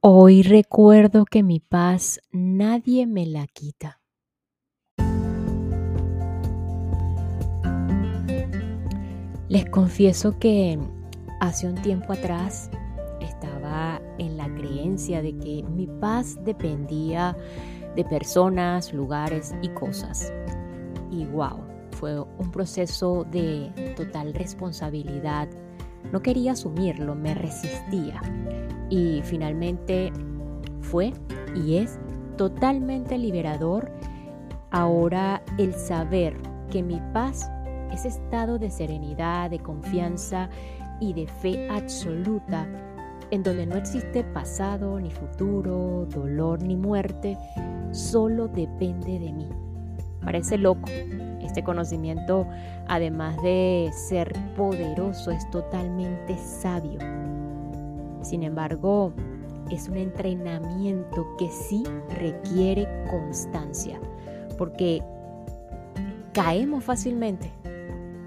Hoy recuerdo que mi paz nadie me la quita. Les confieso que hace un tiempo atrás estaba en la creencia de que mi paz dependía de personas, lugares y cosas. Y wow, fue un proceso de total responsabilidad. No quería asumirlo, me resistía. Y finalmente fue y es totalmente liberador ahora el saber que mi paz ese estado de serenidad, de confianza y de fe absoluta, en donde no existe pasado ni futuro, dolor ni muerte, solo depende de mí. Parece loco. Este conocimiento, además de ser poderoso, es totalmente sabio. Sin embargo, es un entrenamiento que sí requiere constancia, porque caemos fácilmente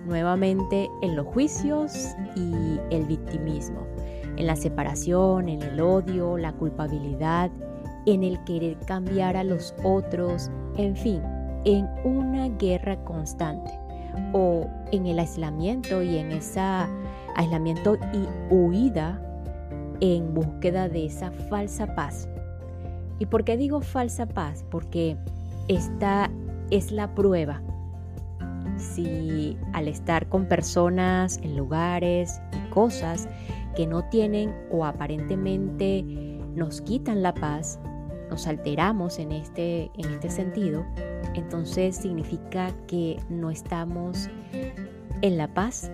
nuevamente en los juicios y el victimismo, en la separación, en el odio, la culpabilidad, en el querer cambiar a los otros, en fin, en una guerra constante o en el aislamiento y en ese aislamiento y huida en búsqueda de esa falsa paz. ¿Y por qué digo falsa paz? Porque esta es la prueba si al estar con personas, en lugares y cosas que no tienen o aparentemente nos quitan la paz, nos alteramos en este, en este sentido, entonces significa que no estamos en la paz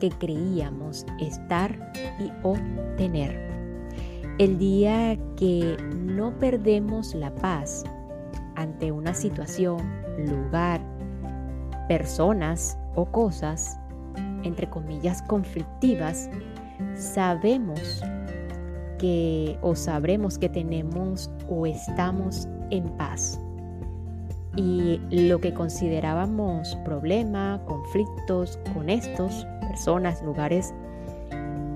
que creíamos estar y o tener. El día que no perdemos la paz ante una situación, lugar, personas o cosas, entre comillas, conflictivas, sabemos que o sabremos que tenemos o estamos en paz. Y lo que considerábamos problema, conflictos con estos, personas, lugares,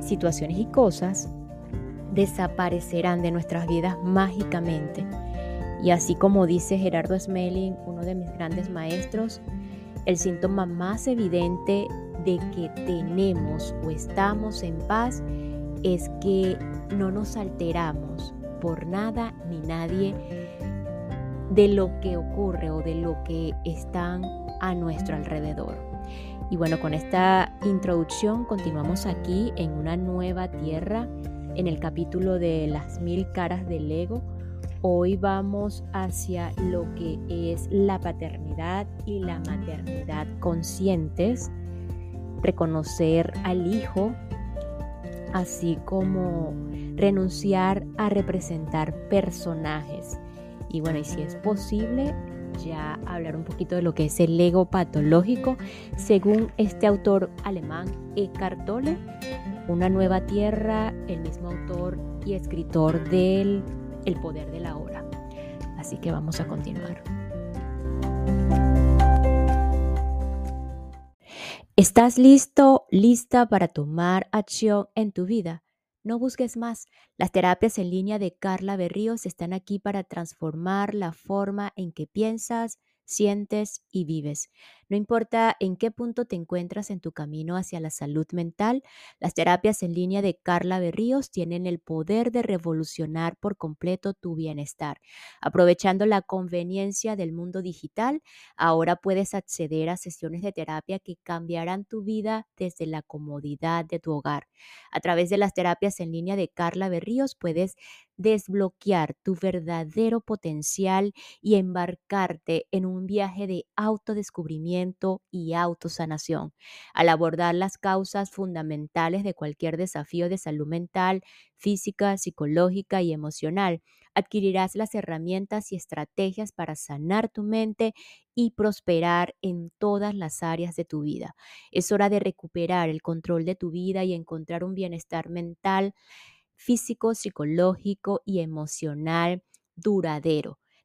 situaciones y cosas, desaparecerán de nuestras vidas mágicamente. Y así como dice Gerardo Smelling, uno de mis grandes maestros, el síntoma más evidente de que tenemos o estamos en paz es que no nos alteramos por nada ni nadie de lo que ocurre o de lo que están a nuestro alrededor. Y bueno, con esta introducción continuamos aquí en una nueva tierra, en el capítulo de las mil caras del ego Hoy vamos hacia lo que es la paternidad y la maternidad conscientes, reconocer al hijo, así como renunciar a representar personajes. Y bueno, y si es posible, ya hablar un poquito de lo que es el ego patológico, según este autor alemán Eckhart Tolle, Una nueva tierra, el mismo autor y escritor del el poder de la hora. Así que vamos a continuar. ¿Estás listo, lista para tomar acción en tu vida? No busques más. Las terapias en línea de Carla Berríos están aquí para transformar la forma en que piensas, sientes y vives. No importa en qué punto te encuentras en tu camino hacia la salud mental, las terapias en línea de Carla Berríos tienen el poder de revolucionar por completo tu bienestar. Aprovechando la conveniencia del mundo digital, ahora puedes acceder a sesiones de terapia que cambiarán tu vida desde la comodidad de tu hogar. A través de las terapias en línea de Carla Berríos puedes desbloquear tu verdadero potencial y embarcarte en un viaje de autodescubrimiento y autosanación. Al abordar las causas fundamentales de cualquier desafío de salud mental, física, psicológica y emocional, adquirirás las herramientas y estrategias para sanar tu mente y prosperar en todas las áreas de tu vida. Es hora de recuperar el control de tu vida y encontrar un bienestar mental físico, psicológico y emocional duradero.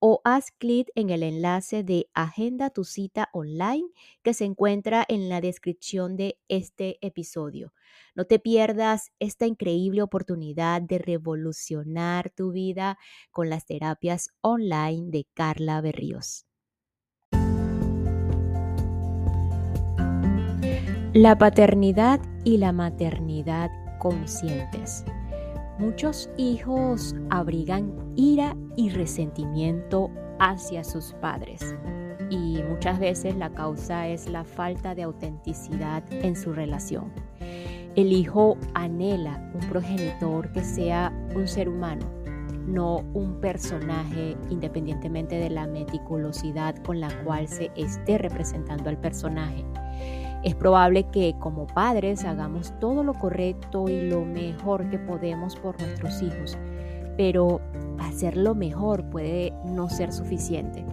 o haz clic en el enlace de Agenda tu cita online que se encuentra en la descripción de este episodio. No te pierdas esta increíble oportunidad de revolucionar tu vida con las terapias online de Carla Berríos. La paternidad y la maternidad conscientes. Muchos hijos abrigan ira y resentimiento hacia sus padres y muchas veces la causa es la falta de autenticidad en su relación. El hijo anhela un progenitor que sea un ser humano, no un personaje independientemente de la meticulosidad con la cual se esté representando al personaje. Es probable que como padres hagamos todo lo correcto y lo mejor que podemos por nuestros hijos, pero hacer lo mejor puede no ser suficiente.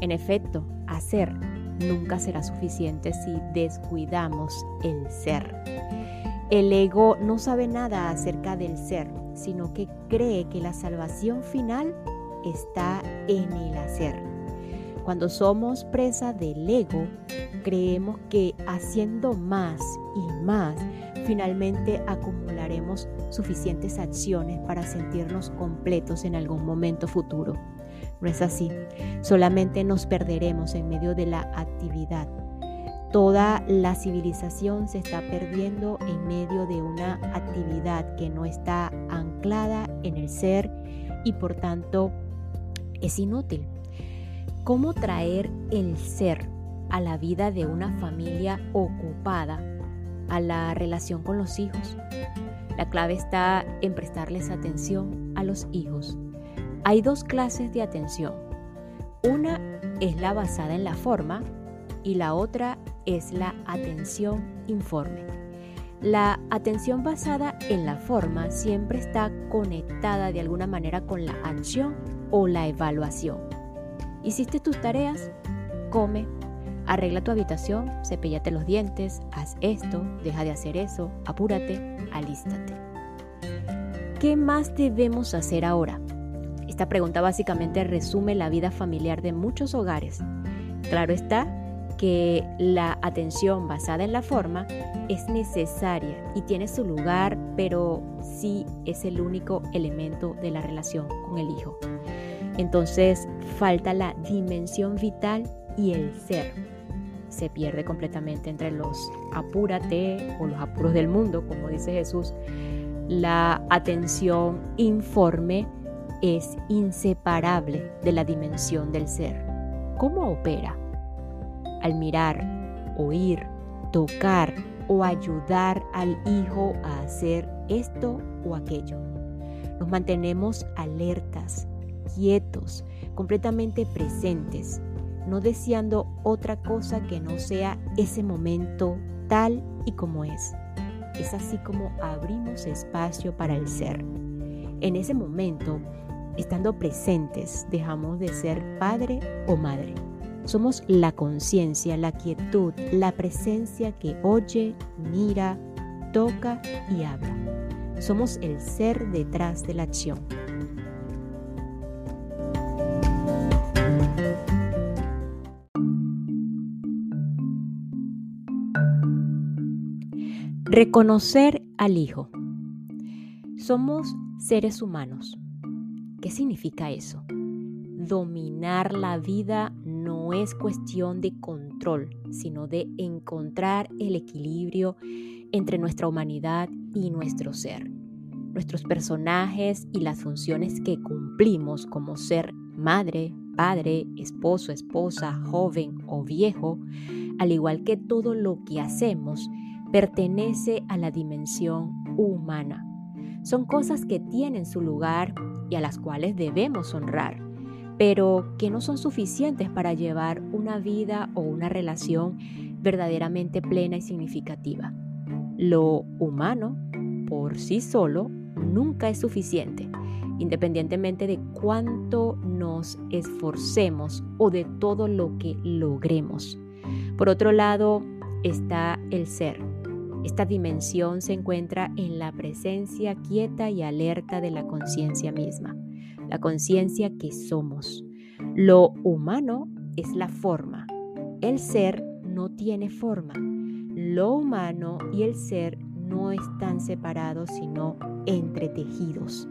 En efecto, hacer nunca será suficiente si descuidamos el ser. El ego no sabe nada acerca del ser, sino que cree que la salvación final está en el hacer. Cuando somos presa del ego, creemos que haciendo más y más, finalmente acumularemos suficientes acciones para sentirnos completos en algún momento futuro. No es así, solamente nos perderemos en medio de la actividad. Toda la civilización se está perdiendo en medio de una actividad que no está anclada en el ser y por tanto es inútil. ¿Cómo traer el ser a la vida de una familia ocupada, a la relación con los hijos? La clave está en prestarles atención a los hijos. Hay dos clases de atención. Una es la basada en la forma y la otra es la atención informe. La atención basada en la forma siempre está conectada de alguna manera con la acción o la evaluación. ¿Hiciste tus tareas? Come. Arregla tu habitación, cepíllate los dientes, haz esto, deja de hacer eso, apúrate, alístate. ¿Qué más debemos hacer ahora? Esta pregunta básicamente resume la vida familiar de muchos hogares. Claro está que la atención basada en la forma es necesaria y tiene su lugar, pero sí es el único elemento de la relación con el hijo. Entonces falta la dimensión vital y el ser. Se pierde completamente entre los apúrate o los apuros del mundo, como dice Jesús. La atención informe es inseparable de la dimensión del ser. ¿Cómo opera? Al mirar, oír, tocar o ayudar al hijo a hacer esto o aquello. Nos mantenemos alertas, quietos, completamente presentes, no deseando otra cosa que no sea ese momento tal y como es. Es así como abrimos espacio para el ser. En ese momento, estando presentes, dejamos de ser padre o madre. Somos la conciencia, la quietud, la presencia que oye, mira, toca y habla. Somos el ser detrás de la acción. Reconocer al Hijo. Somos seres humanos. ¿Qué significa eso? Dominar la vida no es cuestión de control, sino de encontrar el equilibrio entre nuestra humanidad y nuestro ser. Nuestros personajes y las funciones que cumplimos como ser madre, padre, esposo, esposa, joven o viejo, al igual que todo lo que hacemos, pertenece a la dimensión humana. Son cosas que tienen su lugar y a las cuales debemos honrar, pero que no son suficientes para llevar una vida o una relación verdaderamente plena y significativa. Lo humano, por sí solo, nunca es suficiente, independientemente de cuánto nos esforcemos o de todo lo que logremos. Por otro lado, está el ser. Esta dimensión se encuentra en la presencia quieta y alerta de la conciencia misma, la conciencia que somos. Lo humano es la forma. El ser no tiene forma. Lo humano y el ser no están separados, sino entretejidos.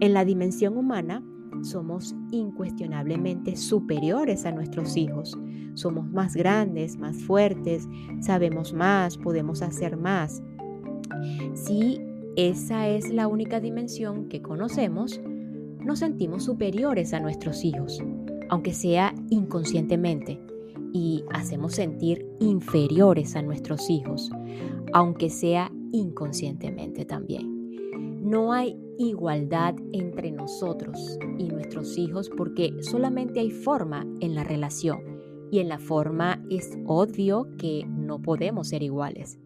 En la dimensión humana, somos incuestionablemente superiores a nuestros hijos. Somos más grandes, más fuertes, sabemos más, podemos hacer más. Si esa es la única dimensión que conocemos, nos sentimos superiores a nuestros hijos, aunque sea inconscientemente, y hacemos sentir inferiores a nuestros hijos, aunque sea inconscientemente también. No hay igualdad entre nosotros y nuestros hijos porque solamente hay forma en la relación y en la forma es obvio que no podemos ser iguales.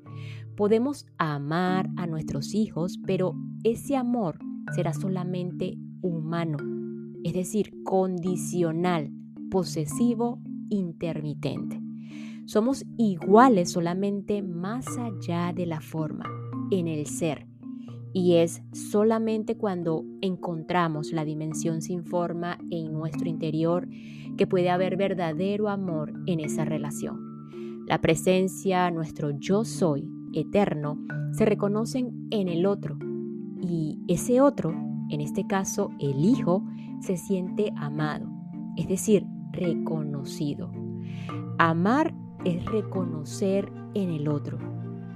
Podemos amar a nuestros hijos, pero ese amor será solamente humano, es decir, condicional, posesivo, intermitente. Somos iguales solamente más allá de la forma, en el ser y es solamente cuando encontramos la dimensión sin forma en nuestro interior que puede haber verdadero amor en esa relación. La presencia, nuestro yo soy eterno, se reconocen en el otro y ese otro, en este caso el hijo, se siente amado, es decir, reconocido. Amar es reconocer en el otro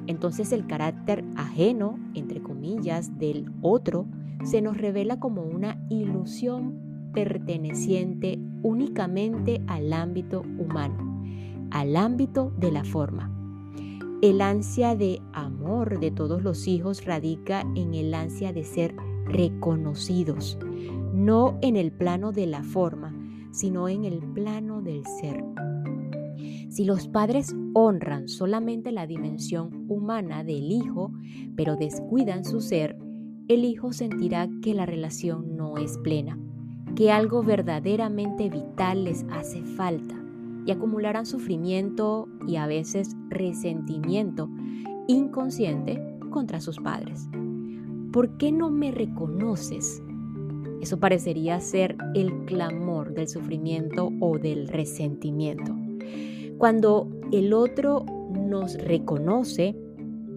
entonces el carácter ajeno, entre comillas, del otro se nos revela como una ilusión perteneciente únicamente al ámbito humano, al ámbito de la forma. El ansia de amor de todos los hijos radica en el ansia de ser reconocidos, no en el plano de la forma, sino en el plano del ser. Si los padres honran solamente la dimensión humana del hijo, pero descuidan su ser, el hijo sentirá que la relación no es plena, que algo verdaderamente vital les hace falta y acumularán sufrimiento y a veces resentimiento inconsciente contra sus padres. ¿Por qué no me reconoces? Eso parecería ser el clamor del sufrimiento o del resentimiento. Cuando el otro nos reconoce,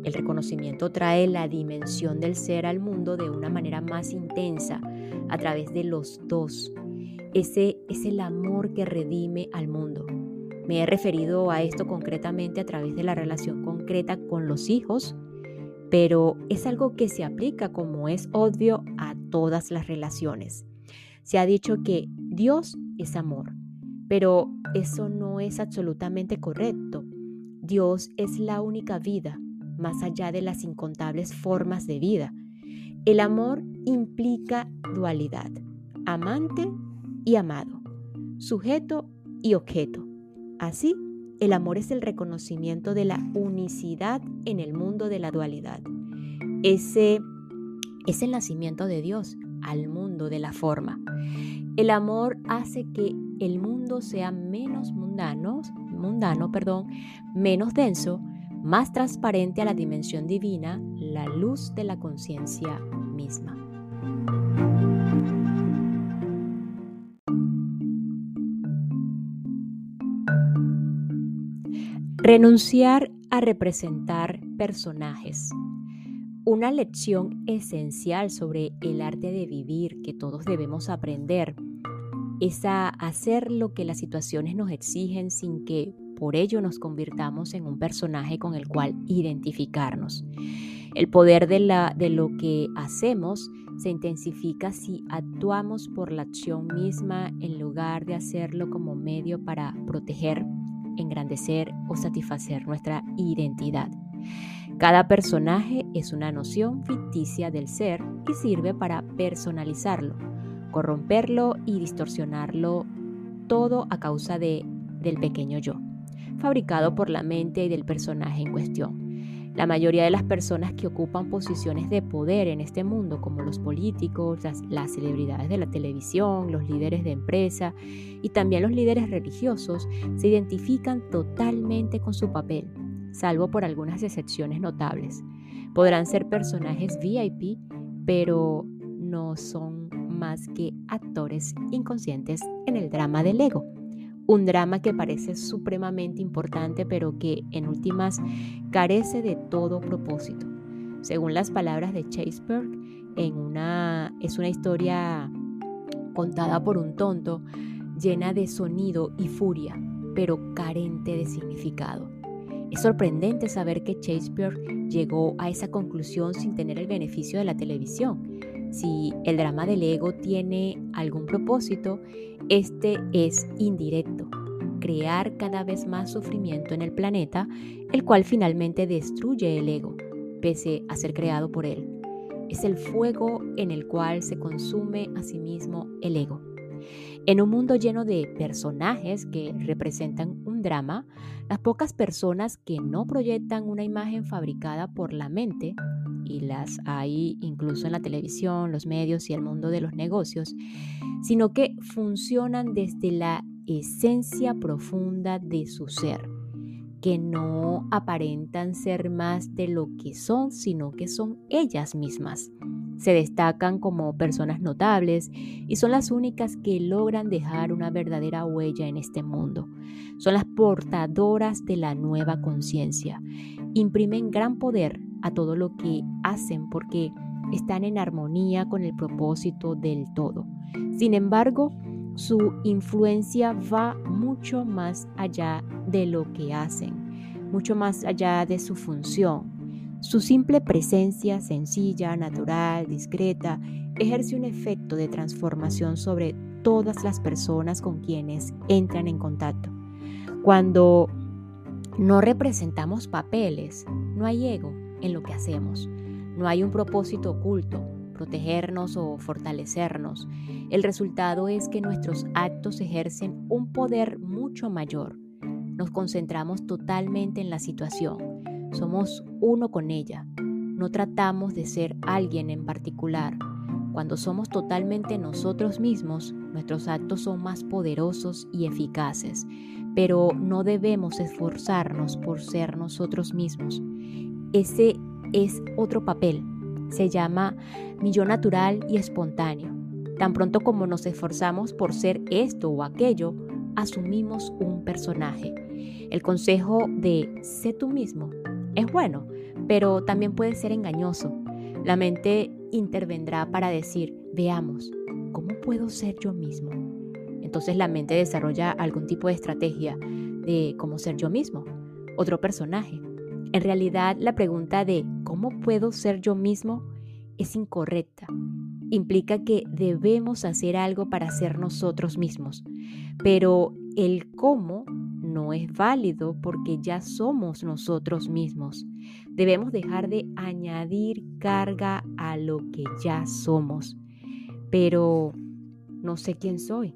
el reconocimiento trae la dimensión del ser al mundo de una manera más intensa a través de los dos. Ese es el amor que redime al mundo. Me he referido a esto concretamente a través de la relación concreta con los hijos, pero es algo que se aplica como es obvio a todas las relaciones. Se ha dicho que Dios es amor pero eso no es absolutamente correcto. Dios es la única vida, más allá de las incontables formas de vida. El amor implica dualidad, amante y amado, sujeto y objeto. Así, el amor es el reconocimiento de la unicidad en el mundo de la dualidad. Ese es el nacimiento de Dios al mundo de la forma. El amor hace que el mundo sea menos mundano, mundano, perdón, menos denso, más transparente a la dimensión divina, la luz de la conciencia misma. Renunciar a representar personajes. Una lección esencial sobre el arte de vivir que todos debemos aprender es a hacer lo que las situaciones nos exigen sin que por ello nos convirtamos en un personaje con el cual identificarnos. El poder de, de lo que hacemos se intensifica si actuamos por la acción misma en lugar de hacerlo como medio para proteger, engrandecer o satisfacer nuestra identidad. Cada personaje es una noción ficticia del ser y sirve para personalizarlo corromperlo y distorsionarlo todo a causa de, del pequeño yo. fabricado por la mente y del personaje en cuestión. La mayoría de las personas que ocupan posiciones de poder en este mundo, como los políticos, las, celebridades de la televisión, los líderes de empresa y también los líderes religiosos, se identifican totalmente con su papel, salvo por algunas excepciones notables. Podrán ser personajes VIP, pero no son más que actores inconscientes en el drama del ego un drama que parece supremamente importante pero que en últimas carece de todo propósito. Según las palabras de Chaseberg, en es una historia contada por un tonto, llena de sonido y furia, pero carente de significado. Es sorprendente saber que Shakespeare llegó a esa conclusión sin tener el beneficio de la televisión. Si el drama del ego tiene algún propósito, este es indirecto, crear cada vez más sufrimiento en el planeta, el cual finalmente destruye el ego, pese a ser creado por él. Es el fuego en el cual se consume a sí mismo el ego. En un mundo lleno de personajes que representan un drama, las pocas personas que no proyectan una imagen fabricada por la mente, y las hay incluso en la televisión, los medios y el mundo de los negocios, sino que funcionan desde la esencia profunda de su ser, que no aparentan ser más de lo que son, sino que son ellas mismas. Se destacan como personas notables y son las únicas que logran dejar una verdadera huella en este mundo. Son las portadoras de la nueva conciencia. Imprimen gran poder a todo lo que hacen porque están en armonía con el propósito del todo. Sin embargo, su influencia va mucho más allá de lo que hacen, mucho más allá de su función. Su simple presencia sencilla, natural, discreta, ejerce un efecto de transformación sobre todas las personas con quienes entran en contacto. Cuando no representamos papeles, no hay ego en lo que hacemos, no hay un propósito oculto, protegernos o fortalecernos. El resultado es que nuestros actos ejercen un poder mucho mayor. Nos concentramos totalmente en la situación. Somos uno con ella. No tratamos de ser alguien en particular. Cuando somos totalmente nosotros mismos, nuestros actos son más poderosos y eficaces, pero no debemos esforzarnos por ser nosotros mismos. Ese es otro papel se llama mi natural y espontáneo. Tan pronto como nos esforzamos por ser esto o aquello, asumimos un personaje. El consejo de sé tú mismo es bueno, pero también puede ser engañoso. La mente intervendrá para decir, veamos, ¿cómo puedo ser yo mismo? Entonces la mente desarrolla algún tipo de estrategia de cómo ser yo mismo, otro personaje. En realidad, la pregunta de ¿cómo puedo ser yo mismo? es incorrecta. Implica que debemos hacer algo para ser nosotros mismos, pero el cómo no es válido porque ya somos nosotros mismos. Debemos dejar de añadir carga a lo que ya somos. Pero no sé quién soy,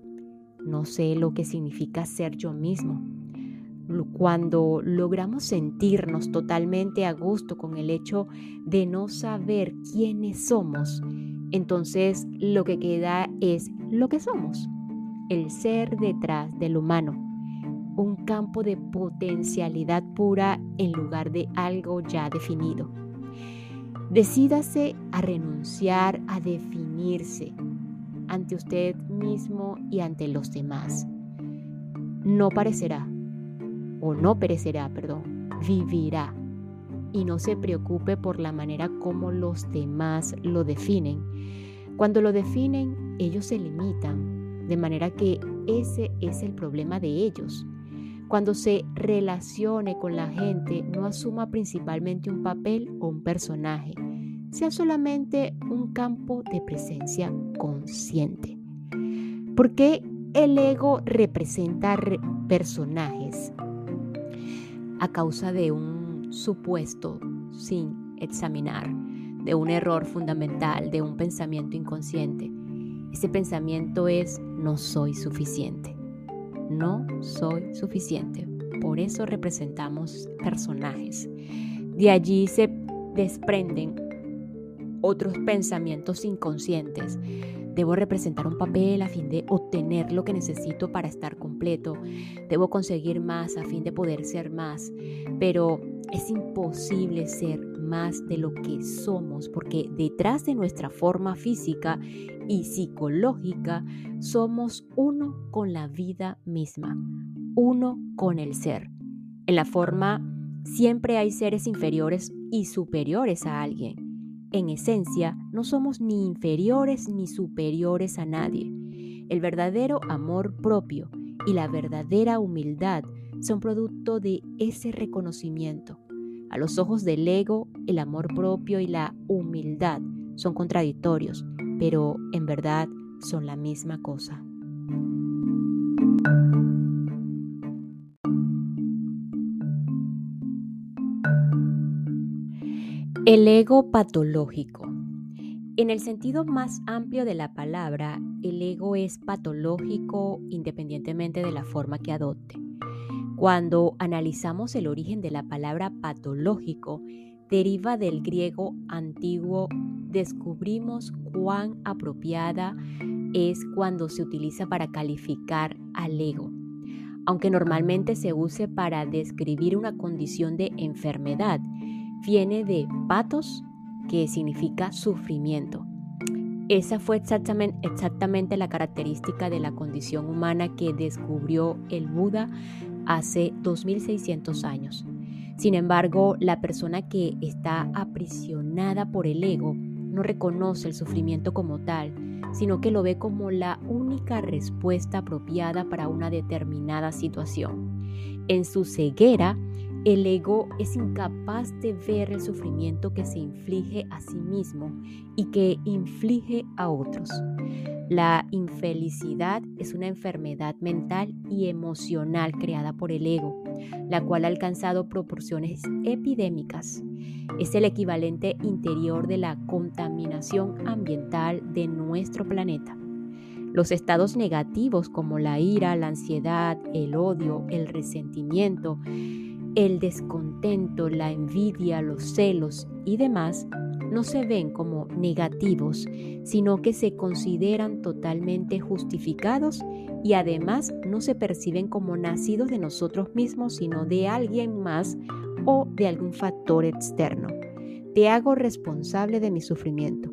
no sé lo que significa ser yo mismo cuando logramos sentirnos totalmente a gusto con el hecho de no saber quiénes somos, entonces lo que queda es lo que somos, el ser detrás del humano, un campo de potencialidad pura en lugar de algo ya definido. Decídase a renunciar a definirse ante usted mismo y ante los demás. No parecerá o no perecerá, perdón, vivirá. Y no se preocupe por la manera como los demás lo definen. Cuando lo definen, ellos se limitan, de manera que ese es el problema de ellos. Cuando se relacione con la gente, no asuma principalmente un papel o un personaje, sea solamente un campo de presencia consciente. ¿Por qué el ego representa personajes? A causa de un supuesto sin examinar, de un error fundamental, de un pensamiento inconsciente. Ese pensamiento es no soy suficiente. No soy suficiente. por eso representamos personajes. De allí se desprenden otros pensamientos inconscientes. Debo representar un papel a fin de obtener lo que necesito para estar completo. Debo conseguir más a fin de poder ser más. Pero es imposible ser más de lo que somos porque detrás de nuestra forma física y psicológica somos uno con la vida misma, uno con el ser. En la forma siempre hay seres inferiores y superiores a alguien. En esencia, no somos ni inferiores ni superiores a nadie. El verdadero amor propio y la verdadera humildad son producto de ese reconocimiento. A los ojos del ego, el amor propio y la humildad son contradictorios, pero en verdad son la misma cosa. El ego patológico. En el sentido más amplio de la palabra, el ego es patológico independientemente de la forma que adopte. Cuando analizamos el origen de la palabra patológico, deriva del griego antiguo, descubrimos cuán apropiada es cuando se utiliza para calificar al ego. Aunque normalmente se use para describir una condición de enfermedad, viene de patos, que significa sufrimiento. Esa fue exactamente, la característica de la condición humana que descubrió el Buda hace 2600 años. Sin embargo, la persona que está aprisionada por el ego no reconoce el sufrimiento como tal, sino que lo ve como la única respuesta apropiada para una determinada situación. En su ceguera, el ego es incapaz de ver el sufrimiento que se inflige a sí mismo y que inflige a otros. La infelicidad es una enfermedad mental y emocional creada por el ego, la cual ha alcanzado proporciones epidémicas. Es el equivalente interior de la contaminación ambiental de nuestro planeta. Los estados negativos como la ira, la ansiedad, el odio, el resentimiento, el descontento, la envidia, los celos y demás no se ven como negativos, sino que se consideran totalmente justificados y además no se perciben como nacidos de nosotros mismos, sino de alguien más o de algún factor externo. Te hago responsable de mi sufrimiento.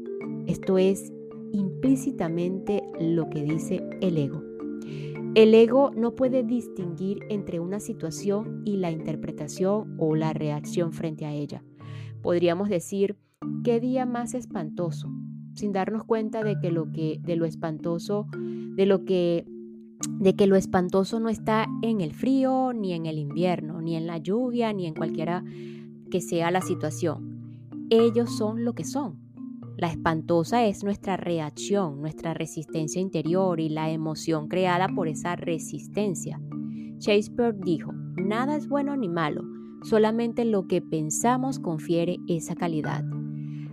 Esto es implícitamente lo que dice el ego. El ego no puede distinguir entre una situación y la interpretación o la reacción frente a ella. Podríamos decir, qué día más espantoso, sin darnos cuenta de que lo que de lo espantoso, de lo que de que lo espantoso no está en el frío, ni en el invierno, ni en la lluvia, ni en cualquiera que sea la situación. Ellos son lo que son, la espantosa es nuestra reacción, nuestra resistencia interior y la emoción creada por esa resistencia. Shakespeare dijo, nada es bueno ni malo, solamente lo que pensamos confiere esa calidad.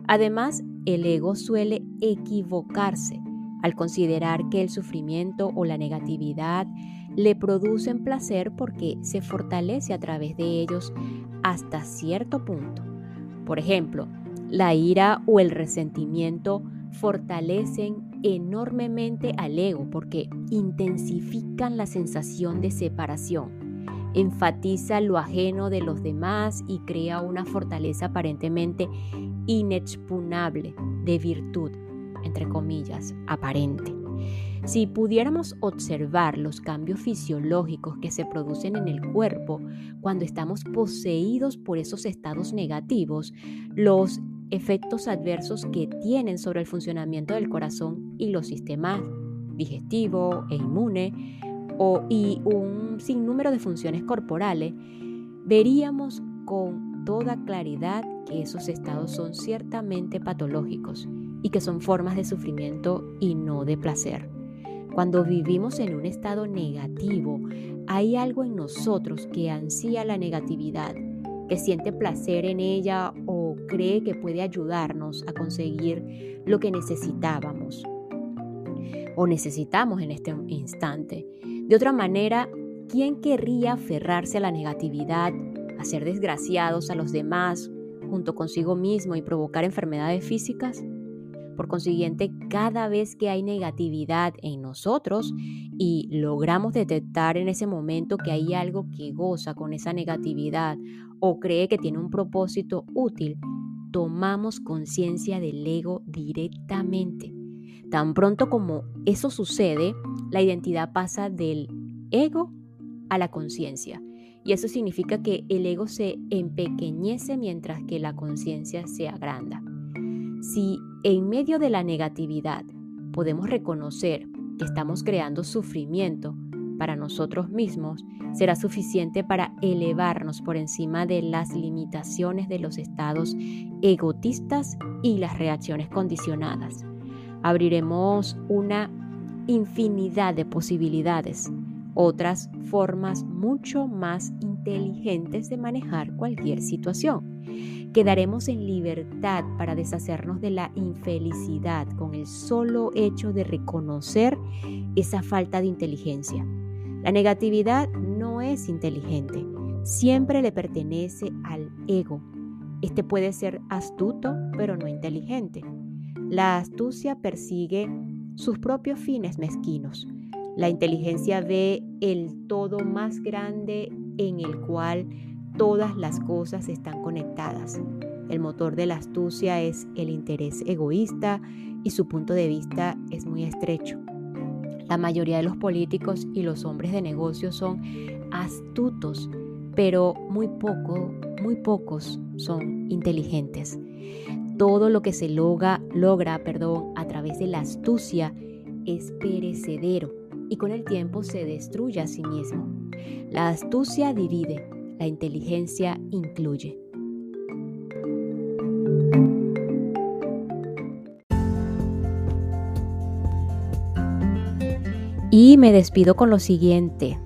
Además, el ego suele equivocarse al considerar que el sufrimiento o la negatividad le producen placer porque se fortalece a través de ellos hasta cierto punto. Por ejemplo, la ira o el resentimiento fortalecen enormemente al ego porque intensifican la sensación de separación, enfatiza lo ajeno de los demás y crea una fortaleza aparentemente inexpugnable de virtud, entre comillas, aparente. Si pudiéramos observar los cambios fisiológicos que se producen en el cuerpo cuando estamos poseídos por esos estados negativos, los efectos adversos que tienen sobre el funcionamiento del corazón y los sistemas digestivo e inmune o, y un sinnúmero de funciones corporales, veríamos con toda claridad que esos estados son ciertamente patológicos y que son formas de sufrimiento y no de placer. Cuando vivimos en un estado negativo, hay algo en nosotros que ansía la negatividad, que siente placer en ella o cree que puede ayudarnos a conseguir lo que necesitábamos o necesitamos en este instante. De otra manera, ¿quién querría aferrarse a la negatividad, a ser desgraciados a los demás, junto consigo mismo y provocar enfermedades físicas? Por consiguiente, cada vez que hay negatividad en nosotros y logramos detectar en ese momento que hay algo que goza con esa negatividad o cree que tiene un propósito útil, tomamos conciencia del ego directamente. Tan pronto como eso sucede, la identidad pasa del ego a la conciencia. Y eso significa que el ego se empequeñece mientras que la conciencia se agranda. Si en medio de la negatividad podemos reconocer que estamos creando sufrimiento para nosotros mismos, será suficiente para elevarnos por encima de las limitaciones de los estados egotistas y las reacciones condicionadas. Abriremos una infinidad de posibilidades, otras formas mucho más inteligentes de manejar cualquier situación quedaremos en libertad para deshacernos de la infelicidad con el solo hecho de reconocer esa falta de inteligencia. La negatividad no es inteligente, siempre le pertenece al ego. Este puede ser astuto, pero no inteligente. La astucia persigue sus propios fines mezquinos. La inteligencia ve el todo más grande en el cual todas las cosas están conectadas. El motor de la astucia es el interés egoísta y su punto de vista es muy estrecho. La mayoría de los políticos y los hombres de negocios son astutos, pero muy poco, muy pocos son inteligentes. Todo lo que se logra, logra, perdón, a través de la astucia es perecedero y con el tiempo se destruye a sí mismo. La astucia divide, la inteligencia incluye. Y me despido con lo siguiente,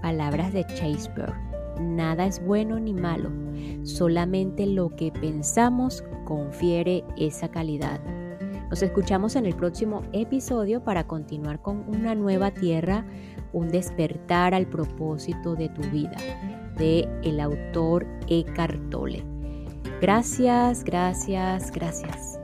palabras de Shakespeare. Nada es bueno ni malo, solamente lo que pensamos confiere esa calidad. Nos escuchamos en el próximo episodio para continuar con una nueva tierra, un despertar al propósito de tu vida de el autor Eckhart Tolle. Gracias, gracias, gracias.